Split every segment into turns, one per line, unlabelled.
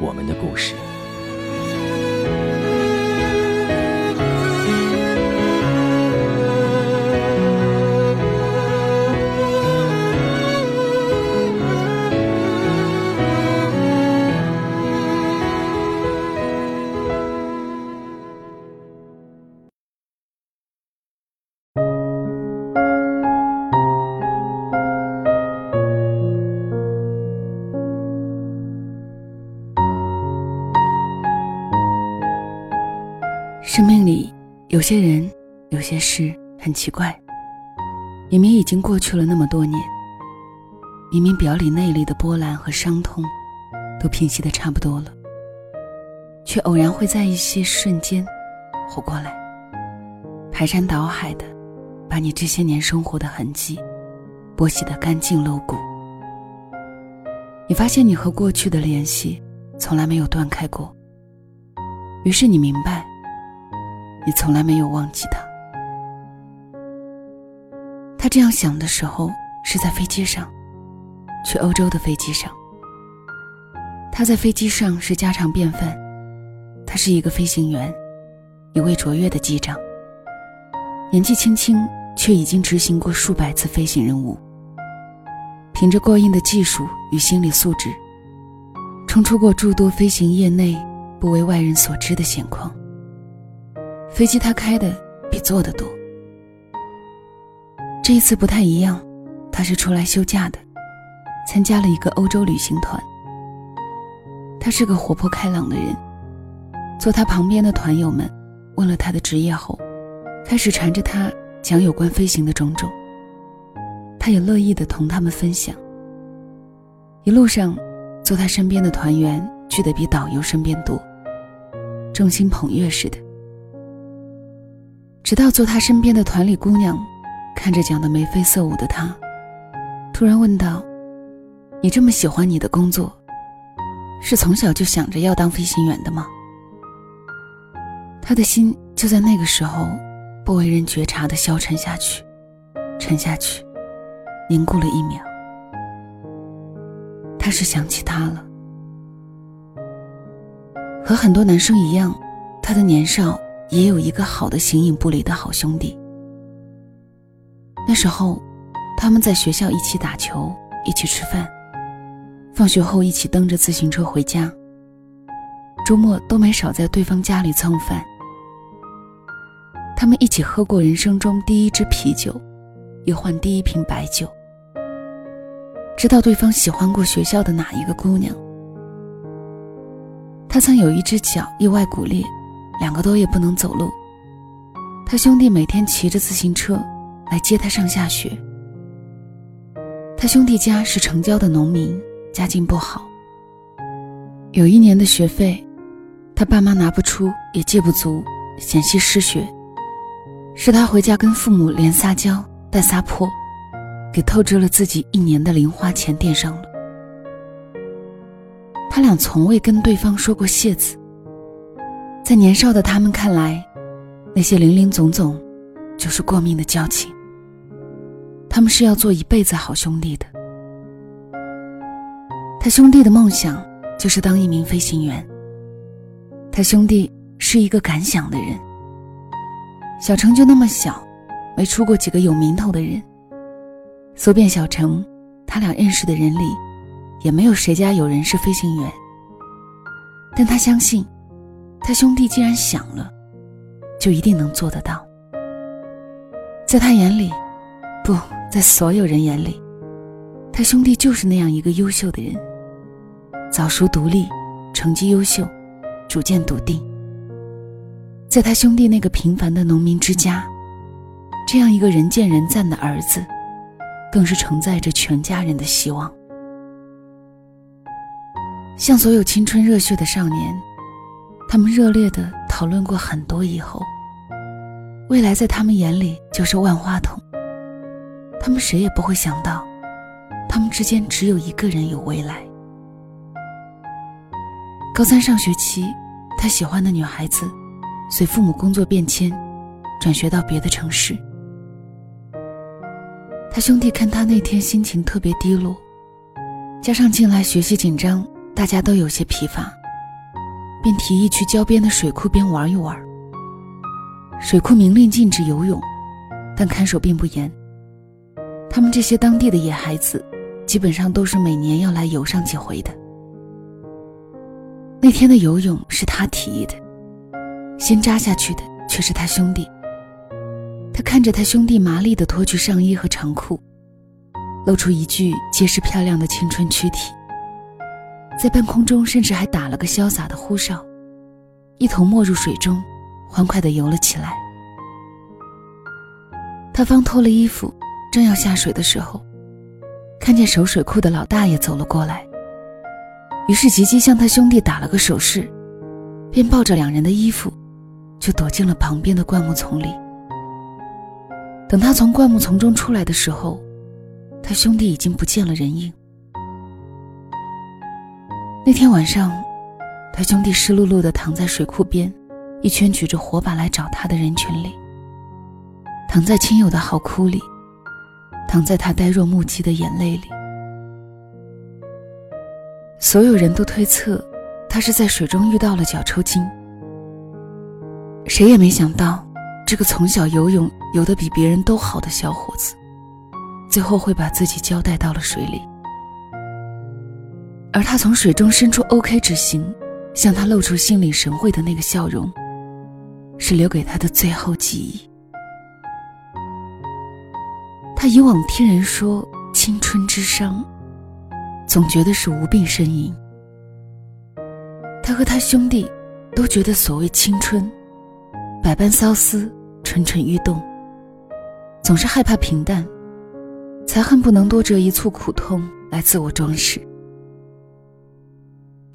我们的故事。
有些人，有些事很奇怪。明明已经过去了那么多年，明明表里内里的波澜和伤痛都平息的差不多了，却偶然会在一些瞬间活过来，排山倒海的把你这些年生活的痕迹剥洗的干净露骨。你发现你和过去的联系从来没有断开过，于是你明白。你从来没有忘记他。他这样想的时候是在飞机上，去欧洲的飞机上。他在飞机上是家常便饭，他是一个飞行员，一位卓越的机长。年纪轻轻，却已经执行过数百次飞行任务，凭着过硬的技术与心理素质，冲出过诸多飞行业内不为外人所知的险况。飞机他开的比坐的多。这一次不太一样，他是出来休假的，参加了一个欧洲旅行团。他是个活泼开朗的人，坐他旁边的团友们问了他的职业后，开始缠着他讲有关飞行的种种。他也乐意的同他们分享。一路上，坐他身边的团员聚得比导游身边多，众星捧月似的。直到坐他身边的团里姑娘，看着讲的眉飞色舞的他，突然问道：“你这么喜欢你的工作，是从小就想着要当飞行员的吗？”他的心就在那个时候，不为人觉察的消沉下去，沉下去，凝固了一秒。他是想起他了，和很多男生一样，他的年少。也有一个好的形影不离的好兄弟。那时候，他们在学校一起打球，一起吃饭，放学后一起蹬着自行车回家。周末都没少在对方家里蹭饭。他们一起喝过人生中第一支啤酒，也换第一瓶白酒。知道对方喜欢过学校的哪一个姑娘。他曾有一只脚意外骨裂。两个多月不能走路，他兄弟每天骑着自行车来接他上下学。他兄弟家是城郊的农民，家境不好。有一年的学费，他爸妈拿不出，也借不足，险些失学。是他回家跟父母连撒娇带撒泼，给透支了自己一年的零花钱垫上了。他俩从未跟对方说过谢字。在年少的他们看来，那些零零总总，就是过命的交情。他们是要做一辈子好兄弟的。他兄弟的梦想就是当一名飞行员。他兄弟是一个敢想的人。小城就那么小，没出过几个有名头的人。搜遍小城，他俩认识的人里，也没有谁家有人是飞行员。但他相信，他兄弟既然想了，就一定能做得到。在他眼里，不在所有人眼里，他兄弟就是那样一个优秀的人，早熟独立，成绩优秀，主见笃定。在他兄弟那个平凡的农民之家，这样一个人见人赞的儿子，更是承载着全家人的希望。像所有青春热血的少年，他们热烈的讨论过很多以后。未来在他们眼里就是万花筒。他们谁也不会想到，他们之间只有一个人有未来。高三上学期，他喜欢的女孩子，随父母工作变迁，转学到别的城市。他兄弟看他那天心情特别低落，加上近来学习紧张。大家都有些疲乏，便提议去郊边的水库边玩一玩。水库明令禁止游泳，但看守并不严。他们这些当地的野孩子，基本上都是每年要来游上几回的。那天的游泳是他提议的，先扎下去的却是他兄弟。他看着他兄弟麻利地脱去上衣和长裤，露出一具结实漂亮的青春躯体。在半空中，甚至还打了个潇洒的呼哨，一头没入水中，欢快地游了起来。他方脱了衣服，正要下水的时候，看见守水库的老大爷走了过来，于是急急向他兄弟打了个手势，便抱着两人的衣服，就躲进了旁边的灌木丛里。等他从灌木丛中出来的时候，他兄弟已经不见了人影。那天晚上，他兄弟湿漉漉的躺在水库边，一圈举着火把来找他的人群里，躺在亲友的嚎哭里，躺在他呆若木鸡的眼泪里。所有人都推测，他是在水中遇到了脚抽筋。谁也没想到，这个从小游泳游得比别人都好的小伙子，最后会把自己交代到了水里。而他从水中伸出 OK 之心，向他露出心领神会的那个笑容，是留给他的最后记忆。他以往听人说青春之伤，总觉得是无病呻吟。他和他兄弟都觉得所谓青春，百般骚思，蠢蠢欲动，总是害怕平淡，才恨不能多折一簇苦痛来自我装饰。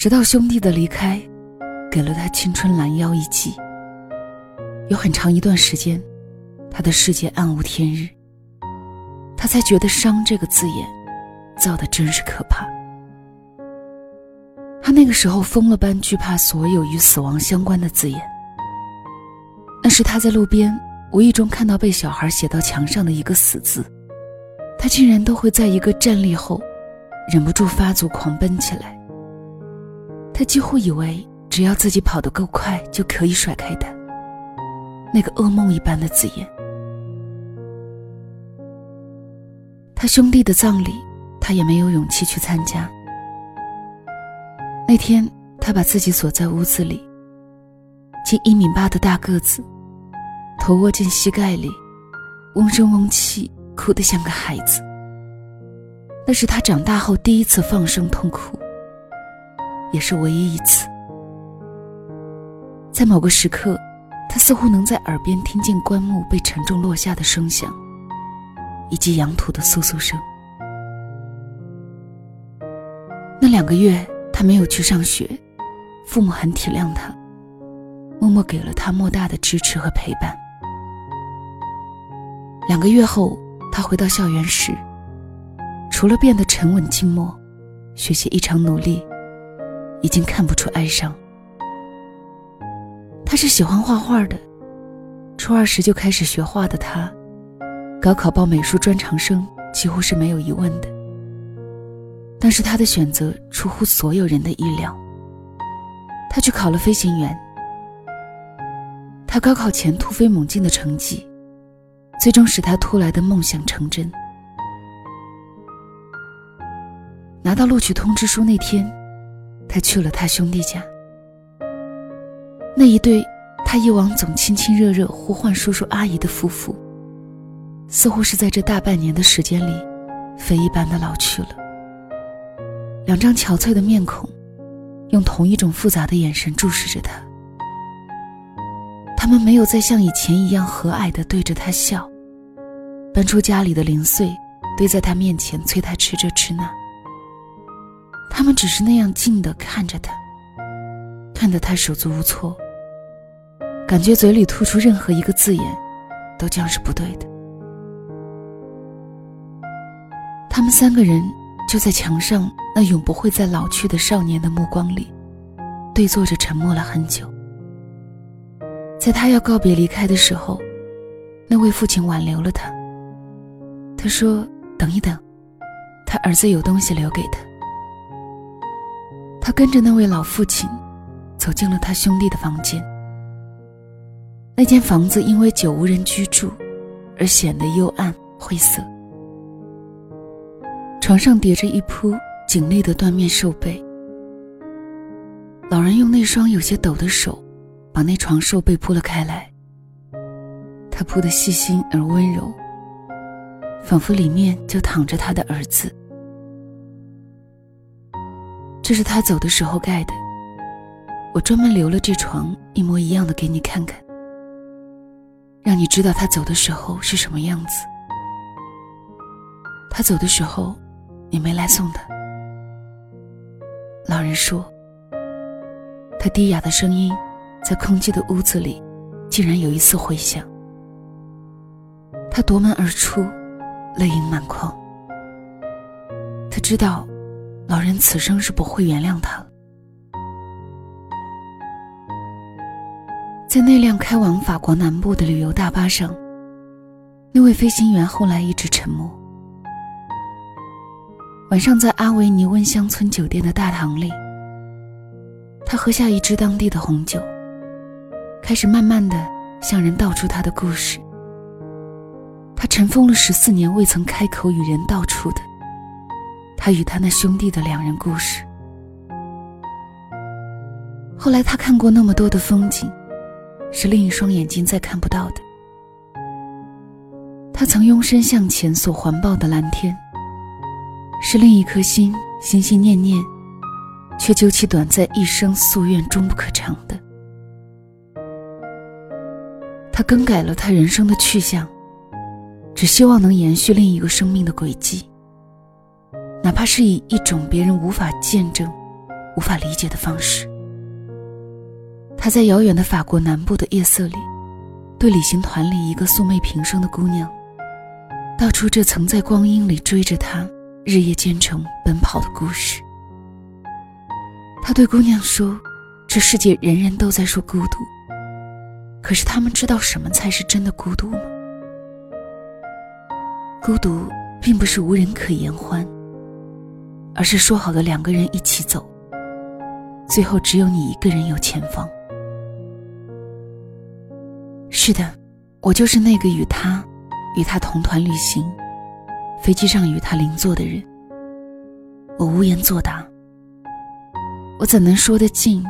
直到兄弟的离开，给了他青春拦腰一击。有很长一段时间，他的世界暗无天日。他才觉得“伤”这个字眼，造的真是可怕。他那个时候疯了般惧怕所有与死亡相关的字眼。那是他在路边无意中看到被小孩写到墙上的一个死字，他竟然都会在一个站立后，忍不住发足狂奔起来。他几乎以为，只要自己跑得够快，就可以甩开他。那个噩梦一般的字眼。他兄弟的葬礼，他也没有勇气去参加。那天，他把自己锁在屋子里，近一米八的大个子，头窝进膝盖里，嗡声嗡气，哭得像个孩子。那是他长大后第一次放声痛哭。也是唯一一次，在某个时刻，他似乎能在耳边听见棺木被沉重落下的声响，以及扬土的簌簌声。那两个月，他没有去上学，父母很体谅他，默默给了他莫大的支持和陪伴。两个月后，他回到校园时，除了变得沉稳静默，学习异常努力。已经看不出哀伤。他是喜欢画画的，初二时就开始学画的他，高考报美术专长生几乎是没有疑问的。但是他的选择出乎所有人的意料，他去考了飞行员。他高考前突飞猛进的成绩，最终使他突来的梦想成真。拿到录取通知书那天。他去了他兄弟家，那一对他以往总亲亲热热呼唤叔叔阿姨的夫妇，似乎是在这大半年的时间里，飞一般的老去了。两张憔悴的面孔，用同一种复杂的眼神注视着他。他们没有再像以前一样和蔼地对着他笑，搬出家里的零碎，堆在他面前催他吃这吃那。他们只是那样静地看着他，看得他手足无措，感觉嘴里吐出任何一个字眼，都将是不对的。他们三个人。就在墙上那永不会再老去的少年的目光里，对坐着沉默了很久。在他要告别离开的时候，那位父亲挽留了他。他说：“等一等，他儿子有东西留给他。”跟着那位老父亲，走进了他兄弟的房间。那间房子因为久无人居住，而显得幽暗晦涩。床上叠着一铺紧立的缎面寿被，老人用那双有些抖的手，把那床寿被铺了开来。他铺的细心而温柔，仿佛里面就躺着他的儿子。这是他走的时候盖的，我专门留了这床一模一样的给你看看，让你知道他走的时候是什么样子。他走的时候。你没来送他。老人说。他低哑的声音，在空寂的屋子里，竟然有一丝回响。他夺门而出，泪盈满眶。他知道，老人此生是不会原谅他了。在那辆开往法国南部的旅游大巴上，那位飞行员后来一直沉默。晚上在阿维尼温乡村酒店的大堂里，他喝下一支当地的红酒，开始慢慢的向人道出他的故事。他尘封了十四年未曾开口与人道出的，他与他那兄弟的两人故事。后来他看过那么多的风景，是另一双眼睛再看不到的。他曾拥身向前所环抱的蓝天。是另一颗心心心念念，却究其短暂一生夙愿终不可偿的。他更改了他人生的去向，只希望能延续另一个生命的轨迹，哪怕是以一种别人无法见证、无法理解的方式。他在遥远的法国南部的夜色里，对旅行团里一个素昧平生的姑娘，道出这曾在光阴里追着他。日夜兼程奔跑的故事。他对姑娘说：“这世界人人都在说孤独，可是他们知道什么才是真的孤独吗？孤独并不是无人可言欢，而是说好的两个人一起走，最后只有你一个人有前方。”是的，我就是那个与他，与他同团旅行。飞机上与他邻座的人，我无言作答。我怎能说得尽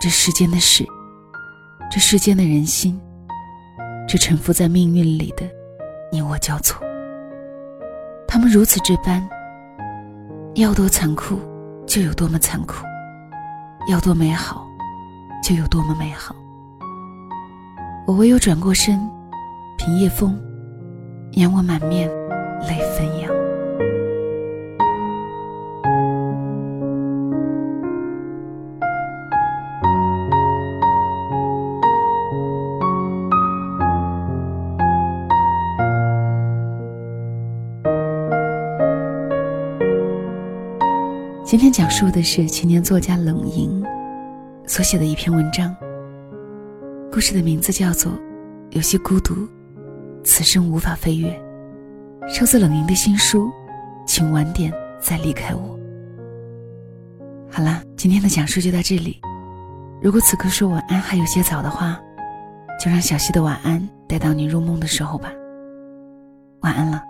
这世间的事，这世间的人心，这沉浮在命运里的你我交错？他们如此这般，要多残酷就有多么残酷，要多美好就有多么美好。我唯有转过身，凭夜风，仰我满面。泪纷扬。今天讲述的是青年作家冷莹所写的一篇文章，故事的名字叫做《有些孤独，此生无法飞跃》。收自冷莹的新书，请晚点再离开我。好了，今天的讲述就到这里。如果此刻说晚安还有些早的话，就让小溪的晚安带到你入梦的时候吧。晚安了。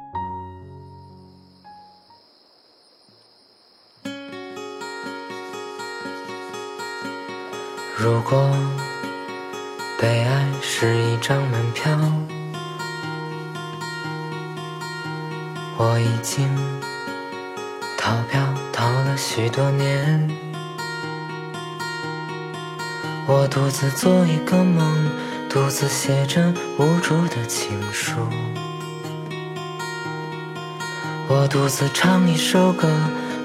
如果被爱是一张门票，我已经逃票逃了许多年。我独自做一个梦，独自写着无助的情书。我独自唱一首歌，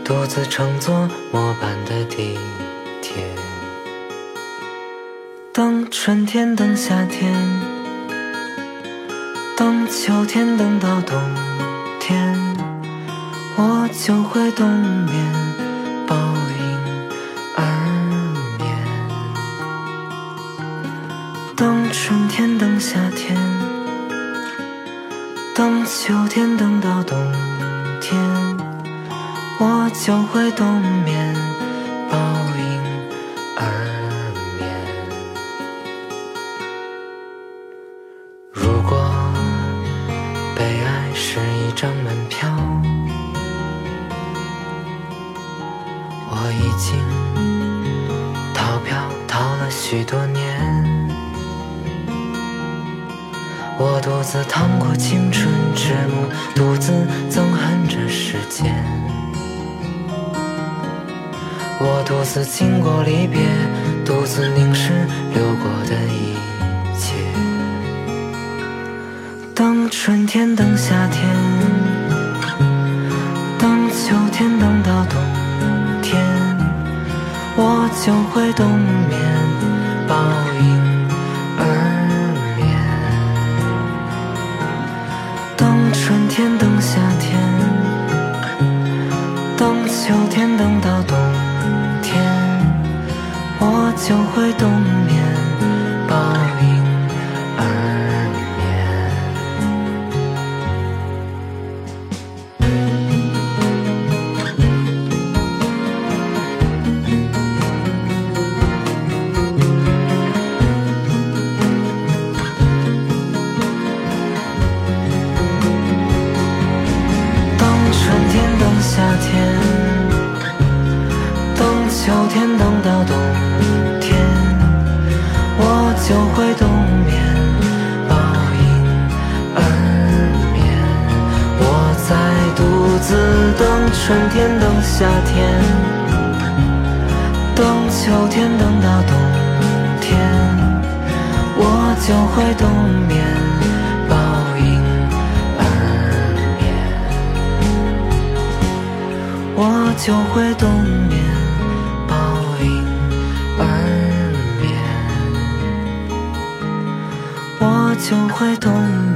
独自乘坐末班的地春天，等夏天，等秋天，等到冬天，我就会冬眠，抱婴而眠。等春天，等夏天，等秋天，等到冬天，我就会冬眠，张门票，我已经逃票逃了许多年。我独自趟过青春之路，独自憎恨这世间。我独自经过离别，独自凝视流过的一切。等春天，等夏天，天，等到冬天，我就会冬眠，抱婴儿眠。等春天，等夏天，等秋天，等到冬天，我就会冬春天，等夏天，等秋天，等到冬天，我就会冬眠，抱婴儿眠。我就会冬眠，抱婴儿眠。我就会冬眠。